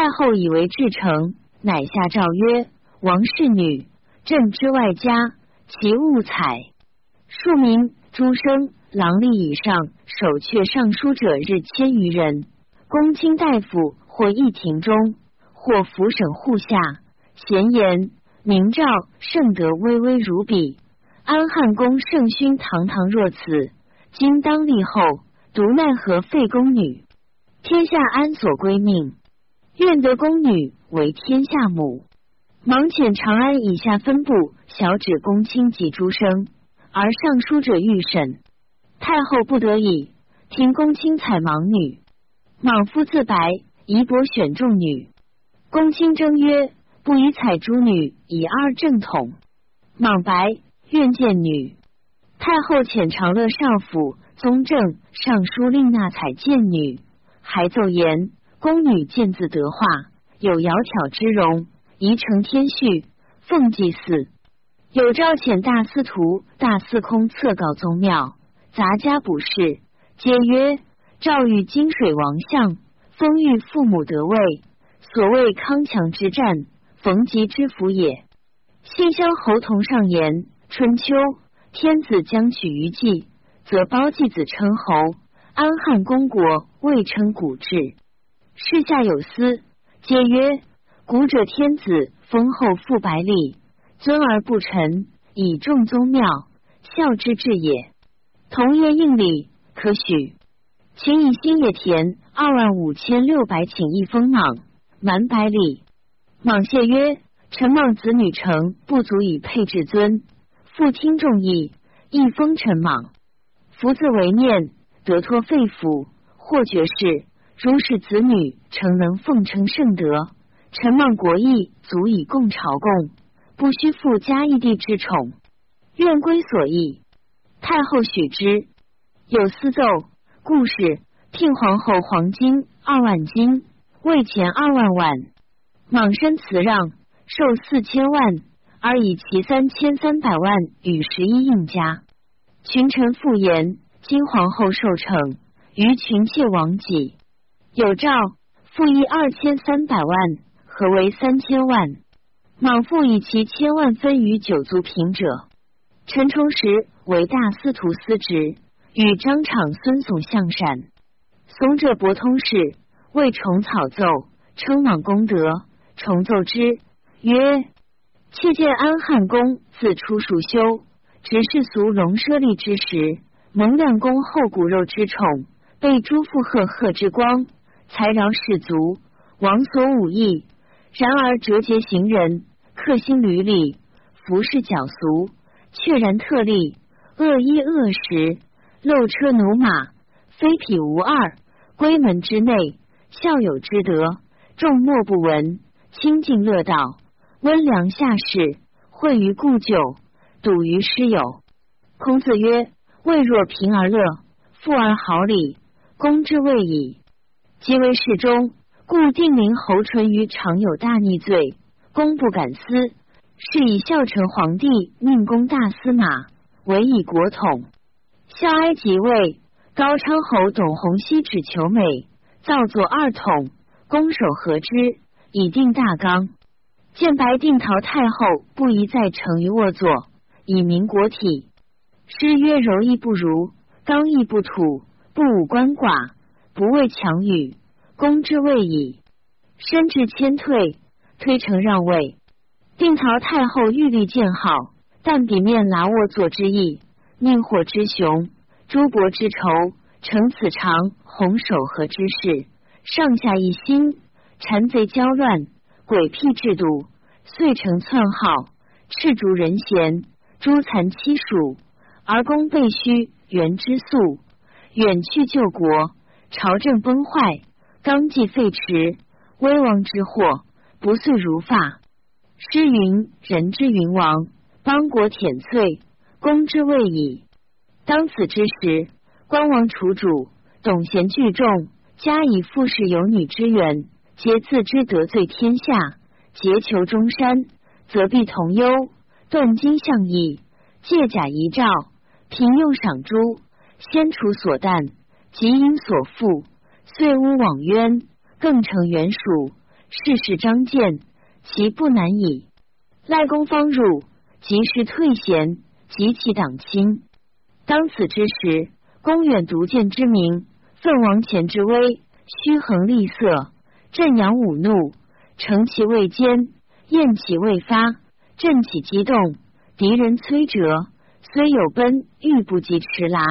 太后以为至诚，乃下诏曰：“王氏女，朕之外家，其物采。庶民、诸生、郎吏以上，守阙尚书者日千余人。公卿大夫或议庭中，或府省户下，贤言明诏，圣德巍巍如彼。安汉公圣勋堂堂若此，今当立后，独奈何废宫女？天下安所归命？”愿得宫女为天下母，忙遣长安以下分部小指公卿及诸生，而上书者御审。太后不得已，听公卿采盲女，莽夫自白，宜伯选众女。公卿争曰：“不宜采诸女，以二正统。”莽白，愿见女。太后遣长乐少府宗正尚书令纳采见女，还奏言。宫女见字得化，有窈窕之容，宜承天序，奉祭祀。有召遣大司徒、大司空册告宗庙，杂家卜事，皆曰：赵遇金水王相，封遇父母得位，所谓康强之战，逢吉之福也。信乡侯同上言：春秋天子将取于季，则包季子称侯。安汉公国未称古制。世下有司，皆曰：古者天子封后复百里，尊而不臣，以重宗庙，孝之至也。同业应礼，可许。请以新野田二万五千六百顷一封莽，满百里。莽谢曰：臣莽子女诚不足以配至尊，复听众议，一封臣莽。福自为念，得托肺腑，或爵士。如是子女，诚能奉承圣德，臣望国义足以供朝贡，不须复加一地之宠，愿归所意。太后许之。有私奏，故事聘皇后黄金二万金，为钱二万万，莽身辞让，受四千万，而以其三千三百万与十一应家。群臣复言，今皇后受惩，于群妾亡己。有诏赋役二千三百万，何为三千万？莽父以其千万分于九族平者。陈冲时为大司徒司职，与张敞、孙耸相善。耸者博通事，为重草奏，称莽功德。重奏之曰：妾见安汉公自出蜀修，执世俗龙奢利之时，蒙亮公后骨肉之宠，被诸父赫赫之光。才饶士卒，王所武艺。然而折节行人，克心履礼，服饰矫俗，确然特例。恶衣恶食，漏车驽马，非匹无二。闺门之内，孝友之德，众莫不闻。清净乐道，温良下士，惠于故旧，笃于师友。孔子曰：未若贫而乐，富而好礼，公之谓矣。即为侍中，故定陵侯淳于常有大逆罪，公不敢思，是以孝成皇帝命公大司马，委以国统。孝哀即位，高昌侯董弘熙只求美，造作二统，攻守和之，以定大纲。见白定陶太后不宜再成于卧坐，以明国体。诗曰：柔亦不如，刚毅不土，不武官寡。不畏强语，攻之未矣。身至谦退，推诚让位。定陶太后玉立见好，但比面拿卧坐之意，宁火之雄，诸伯之仇，成此常红守和之事，上下一心，谗贼交乱，诡辟制度，遂成篡号，赤逐人贤，诛残妻属，而公被虚，元之素，远去救国。朝政崩坏，纲纪废弛，危亡之祸不遂如发。诗云：“人之云王，邦国舔瘁，公之谓矣。”当此之时，关王楚主，董贤聚众，加以富士有女之源，皆自知得罪天下，结求中山，则必同忧，断金相义，借假遗诏，平用赏诸，先除所惮。及因所负，遂诬枉冤，更成原属，世事张见，其不难矣。赖公方入，及时退贤，及其党亲。当此之时，公远独见之明，奋王前之威，虚横厉色，振扬武怒，乘其未坚，厌其未发，振起激动。敌人摧折，虽有奔，欲不及驰拉；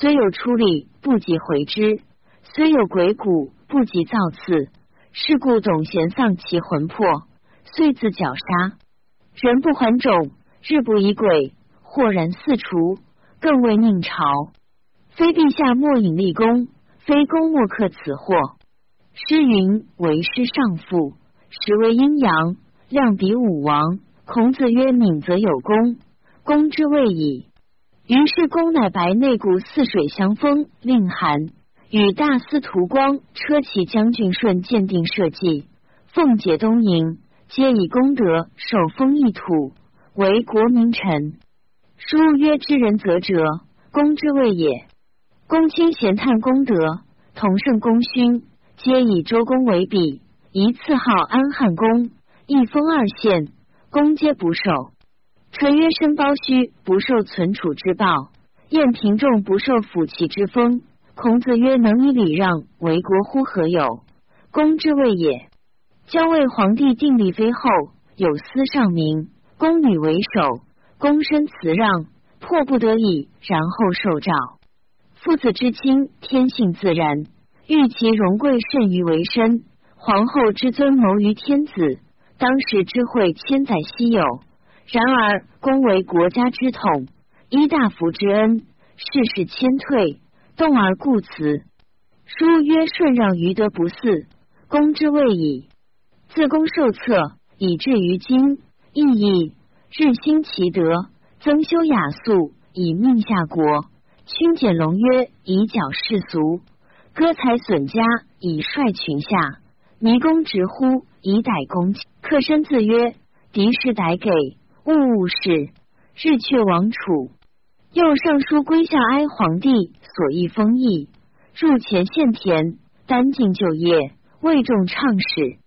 虽有出力，不及回之；虽有鬼谷，不及造次。是故董贤丧其魂魄，遂自绞杀。人不还种，日不以鬼，豁然四除，更为宁朝。非陛下莫引立功，非公莫克此祸。诗云：“为师上父，实为阴阳，量比武王。”孔子曰：“敏则有功，功之谓矣。”于是公乃白内谷泗水相封，令韩与大司徒光、车骑将军顺鉴定社稷，奉解东营，皆以功德受封一土，为国名臣。书曰：“知人则哲，公之谓也。”公卿贤叹功德，同圣功勋，皆以周公为比，一赐号安汉公，一封二县。公皆不受，臣曰：“申包胥不受存储之报，晏平仲不受辅齐之风。”孔子曰：“能以礼让为国乎？何有？公之谓也。”交为皇帝定立妃后，有司上明，宫女为首，公身辞让，迫不得已，然后受诏。父子之亲，天性自然，欲其荣贵甚于为身；皇后之尊谋于天子。当时之会千载稀有，然而公为国家之统，依大夫之恩，世事谦退，动而固辞。书曰：“顺让于德不嗣，公之谓矣。”自公受册以至于今，意义日兴其德，增修雅素，以命下国。勋简隆曰，以矫世俗；歌才损家，以率群下。迷公直呼，以逮公。客身自曰：“敌士逮给，勿勿视。”日却王楚。又上书归下哀皇帝所议封邑，入前献田，单尽就业，未众畅使。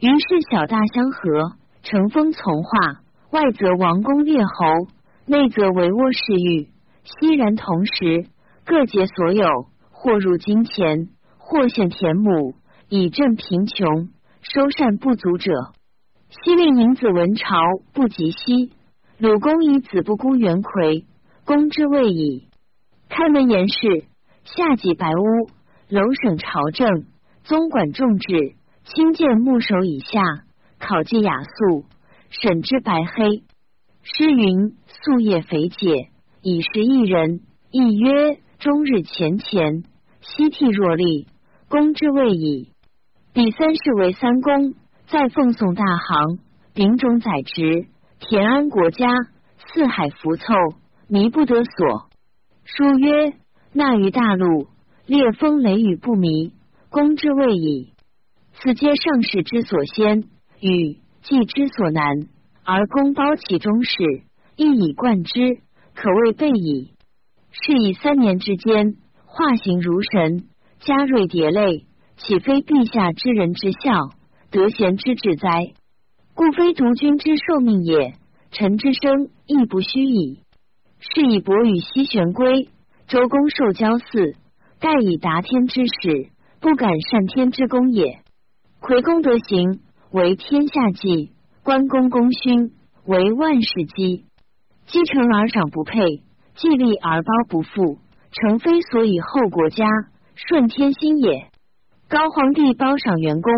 于是小大相合，承风从化，外则王公列侯，内则帷幄侍御，悉然同时，各结所有，或入金钱，或献田亩。以赈贫穷，收善不足者。西令尹子文朝不及西，鲁公以子不孤元魁，公之谓矣。开门言事，下济白屋，楼省朝政，宗管众治，亲见牧首以下，考绩雅素，审之白黑。诗云：夙夜肥解，以是一人。亦曰：终日前前，夕替若厉，公之谓矣。第三世为三公，再奉送大行，丙种宰职，田安国家，四海浮凑，弥不得所。书曰：纳于大陆，烈风雷雨不迷，公之谓矣。此皆上士之所先，与季之所难，而公包其中事，一以贯之，可谓备矣。是以三年之间，化形如神，加锐叠类。岂非陛下之人之孝，德贤之治哉？故非独君之受命也。臣之生亦不虚矣。是以伯与西玄归，周公受交祀，盖以达天之始，不敢善天之功也。魁公德行，为天下计；关公功勋，为万世基。积成而长不配，既立而褒不复，诚非所以后国家顺天心也。高皇帝褒赏元公，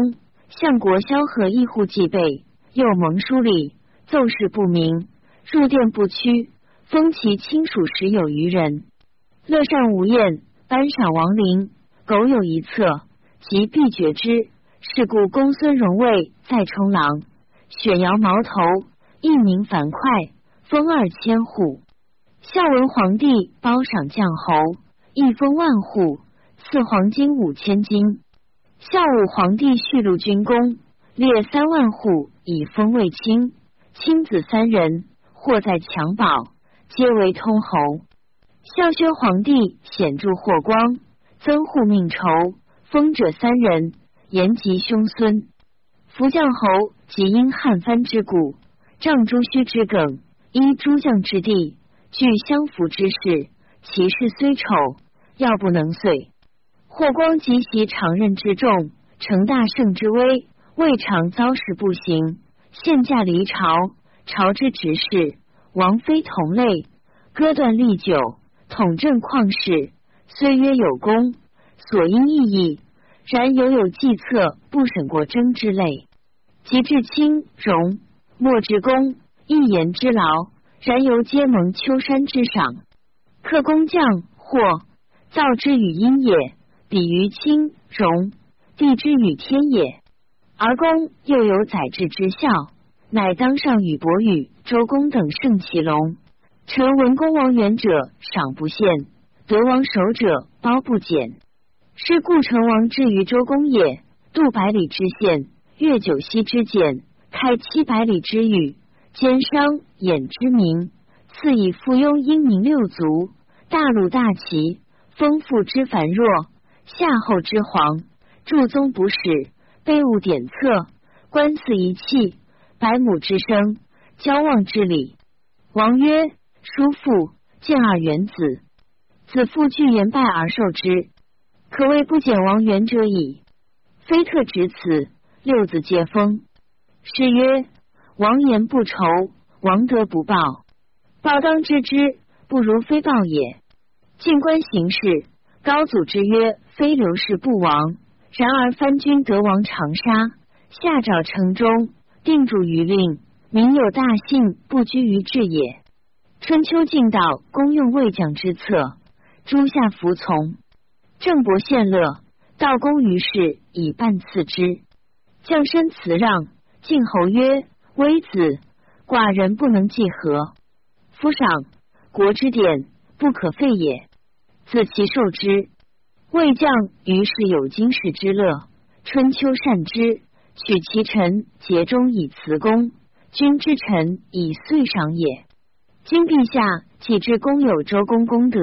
相国萧何一户即备，又蒙书礼，奏事不明，入殿不屈，封其亲属十有余人。乐善无厌，颁赏王陵，苟有一策，即必决之。是故公孙荣卫在冲郎，选摇矛头，一名樊哙，封二千户。孝文皇帝褒赏将侯，一封万户，赐黄金五千斤。孝武皇帝续禄军功，列三万户以封卫青，亲子三人，或在襁褓，皆为通侯。孝宣皇帝显著霍光，增户命仇，封者三人，延及兄孙。福将侯即因汉藩之故，仗朱须之梗，依诸将之地，据相符之势，其事虽丑，要不能遂。霍光及其常任之众，成大圣之威，未尝遭事不行。现驾离朝，朝之执事，王妃同类，割断历久，统镇旷世，虽曰有功，所因异议。然犹有计策不审过征之类，及至清荣莫之功，一言之劳，然犹皆蒙秋山之赏。克工匠或造之与阴也，比于清荣地之与天也。而公又有宰治之效，乃当上与伯羽、周公等胜其龙。臣闻公王远者赏不限，得王守者褒不减。是故成王至于周公也，渡百里之县，越九溪之简，开七百里之域，兼商衍之民，赐以附庸英明六族，大鲁大齐，丰富之繁弱，夏后之皇，注宗不史，备物典册，观祀仪器，百亩之生，交望之礼。王曰：叔父见二元子，子父具言拜而受之。可谓不减王元者矣。非特指此，六子皆封。是曰：王言不酬，王德不报。报当知之，不如非报也。静观形势，高祖之曰：非刘氏不亡。然而藩君得王长沙，下诏城中，定主于令，民有大信，不居于治也。春秋晋道，公用魏将之策，诸夏服从。郑伯献乐，道公于是以半赐之。将身辞让，晋侯曰：“微子，寡人不能计和。夫赏国之典，不可废也。自其受之。魏将于是有经世之乐。春秋善之，取其臣节中以辞公，君之臣以岁赏也。今陛下既知公有周公功德，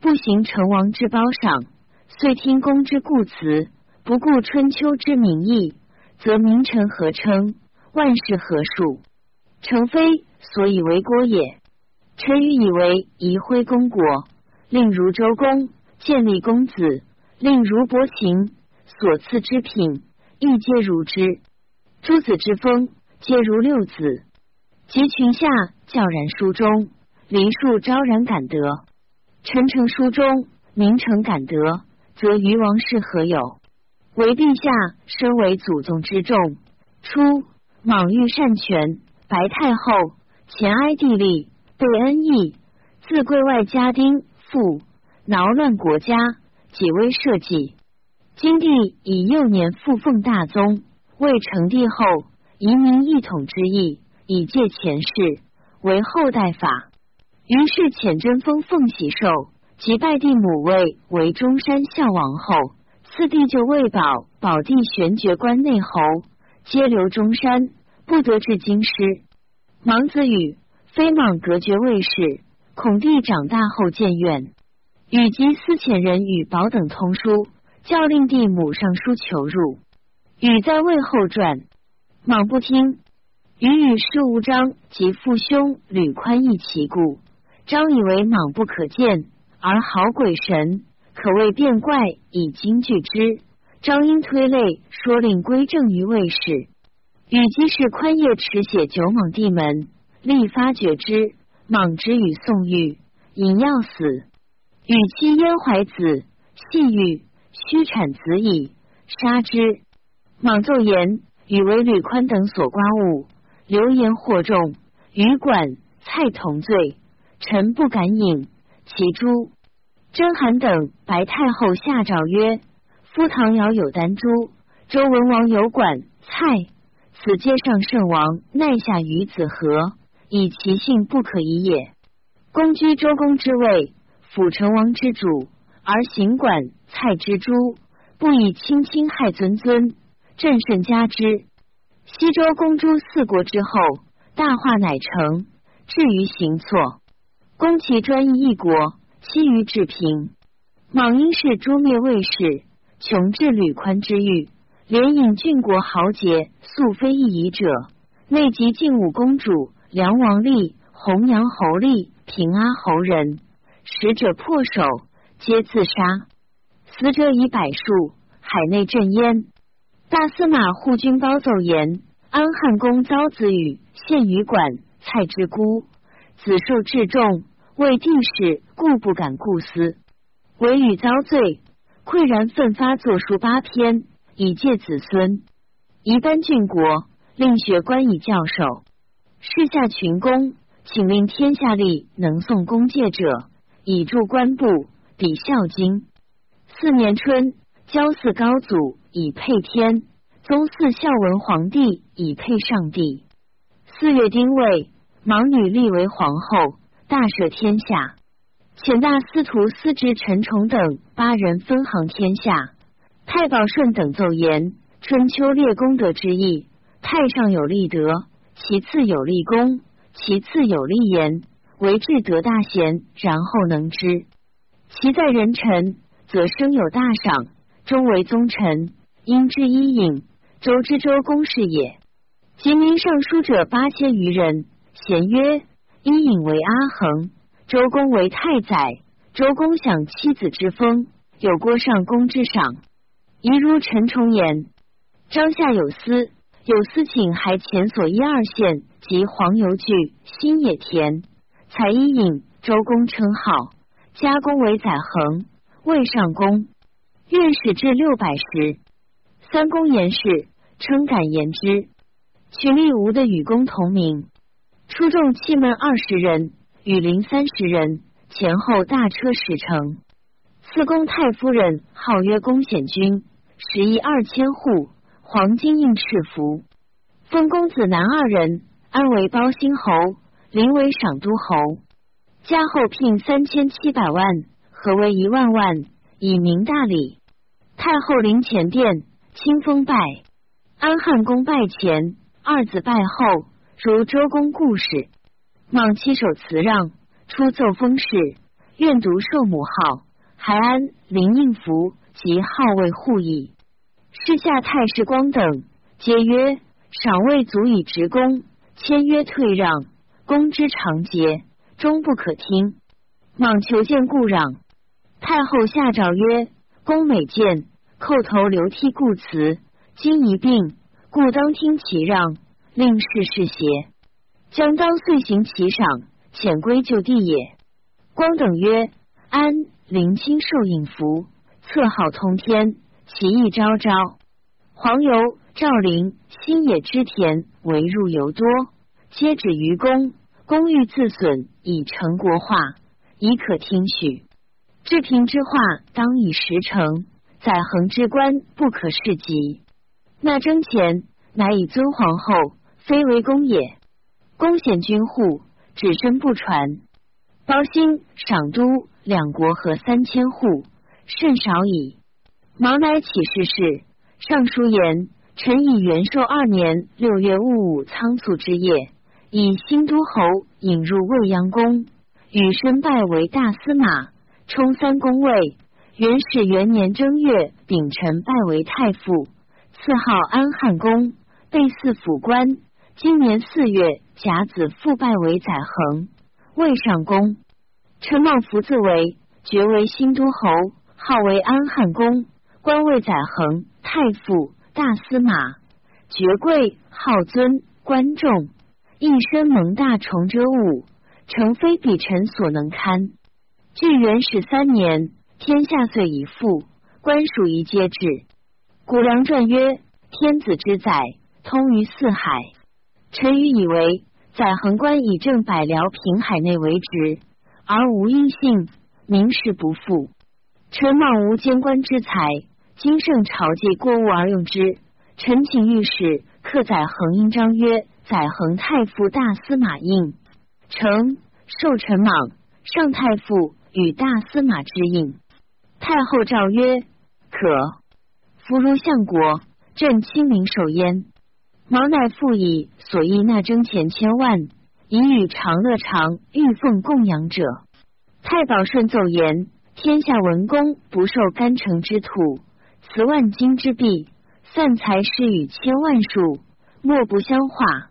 不行成王之褒赏。”遂听公之故辞，不顾春秋之民意，则名臣何称？万事何数？诚非所以为国也。臣愚以为宜徽公国，令如周公建立公子，令如伯禽所赐之品，亦皆如之。诸子之风，皆如六子。及群下教然书中，黎庶昭然感得。臣诚书中，名诚感得。则于王室何有？为陛下身为祖宗之重，初莽欲擅权，白太后前哀帝立，被恩义，自贵外家丁父，挠乱国家，几微社稷。今帝以幼年复奉大宗，为成帝后，移民一统之意，以借前世，为后代法。于是遣真封奉喜寿。即拜帝母位为中山孝王后，次弟就魏保保帝玄爵关内侯，皆留中山，不得至京师。芒子羽非莽隔绝魏氏，孔帝长大后渐远，与及司遣人与保等通书，教令帝母上书求入。禹在位后传，莽不听。禹与师无章及父兄吕宽议其故，张以为莽不可见。而好鬼神，可谓变怪，以惊惧之。张英推类说令归正于魏氏。禹即是宽业持写九莽帝门，立发觉之。莽之与宋玉，引要死。与妻燕怀子，细玉须产子矣，杀之。莽奏言，与为吕宽等所刮物，流言惑众，与管蔡同罪，臣不敢引。其诸甄邯等白太后下诏曰：“夫唐尧有丹朱，周文王有管蔡，此皆上圣王奈下于子何？以其性不可移也。公居周公之位，辅成王之主，而行管蔡之诸，不以亲亲害尊尊，朕甚加之。西周公诸四国之后，大化乃成，至于行错。”攻其专一一国，其余治平。莽因是诛灭魏氏，穷至吕宽之狱，连引郡国豪杰素非一夷者，内及晋武公主、梁王立、弘阳侯立、平阿侯人，使者破首，皆自杀，死者以百数，海内震焉。大司马护军包奏言：安汉公遭子羽献于管，蔡之孤，子受至重，为帝室，故不敢顾思。唯羽遭罪，愧然奋发作书八篇。以戒子孙，宜班郡国，令学官以教授。世下群公，请令天下吏能送公戒者，以助官部，比孝经。四年春，交祀高祖，以配天；宗祀孝文皇帝，以配上帝。四月丁未，盲女立为皇后，大赦天下。遣大司徒司职陈崇等八人分行天下。太保顺等奏言：春秋列功德之意，太上有立德，其次有立功，其次有立言，为至德大贤，然后能知。其在人臣，则生有大赏，终为宗臣，因之伊尹，周之周公是也。及民尚书者八千余人，贤曰：伊尹为阿衡，周公为太宰。周公享妻子之封，有郭上公之赏。宜如陈崇言，朝下有司，有司请还前所一二县及黄油具、新野田，采伊尹、周公称号，加公为载衡，魏上公。愿使至六百石。三公言事，称敢言之。取立吴的与公同名，出众气门二十人，羽林三十人，前后大车使乘。四公太夫人号曰公显君。十亿二千户，黄金印赤服。封公子男二人，安为包兴侯，临为赏都侯。加后聘三千七百万，合为一万万，以明大礼。太后临前殿，清风拜。安汉公拜前，二子拜后，如周公故事。莽七手辞让，出奏封事，愿独受母号，还安临应服。及号位护矣。世下太师光等皆曰：赏未足以职功，签约退让，公之常节，终不可听。莽求见故让，太后下诏曰：公每见，叩头流涕故辞，今一病，故当听其让，令事事邪，将当遂行其赏，遣归就地也。光等曰：安临清受引服。策号通天，其意昭昭。黄油、赵陵、新野之田，为入尤多，皆止于公。公欲自损，以成国化，已可听许。治平之化，当以实成。载衡之官，不可事及。那征前，乃以尊皇后，非为公也。公显君户，只身不传。包兴、赏都两国合三千户。甚少矣。毛乃起事事，尚书言：臣以元寿二年六月戊午仓促之夜，以新都侯引入未央宫，与申拜为大司马，充三公位。元始元年正月丙辰拜为太傅，赐号安汉公，被祀府官。今年四月甲子复拜为载衡，未上公。陈茂福自为爵为新都侯。号为安汉公，官位载衡太傅、大司马，爵贵，号尊，官重，一身蒙大重遮物，诚非彼臣所能堪。据元始三年，天下遂已复，官属一皆至。古良传曰：天子之载，通于四海。臣愚以为，载衡官以正百僚平海内为职，而无异姓，名士不复。臣莽无监官之才，今圣朝祭过物而用之。臣请御史刻载衡印章曰：“载衡太傅大司马印。”臣受臣莽上太傅与大司马之印。太后诏曰：“可。”夫如相国，朕亲临受焉。毛乃复以所议纳征钱千万，以与长乐长玉凤供养者。太保顺奏言。天下文公不受干城之土，辞万金之币，散财事与千万数，莫不相化。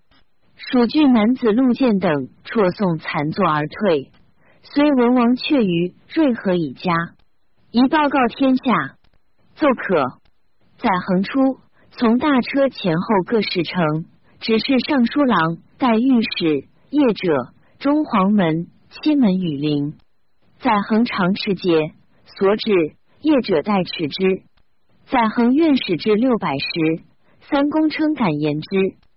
蜀郡男子陆建等辍送残作而退。虽文王却于瑞和以家，宜报告天下。奏可。载横出，从大车前后各侍乘，只是尚书郎待御史、业者、中黄门、七门羽林，载横长持节，所指业者代持之。载横院使至六百时，三公称敢言之。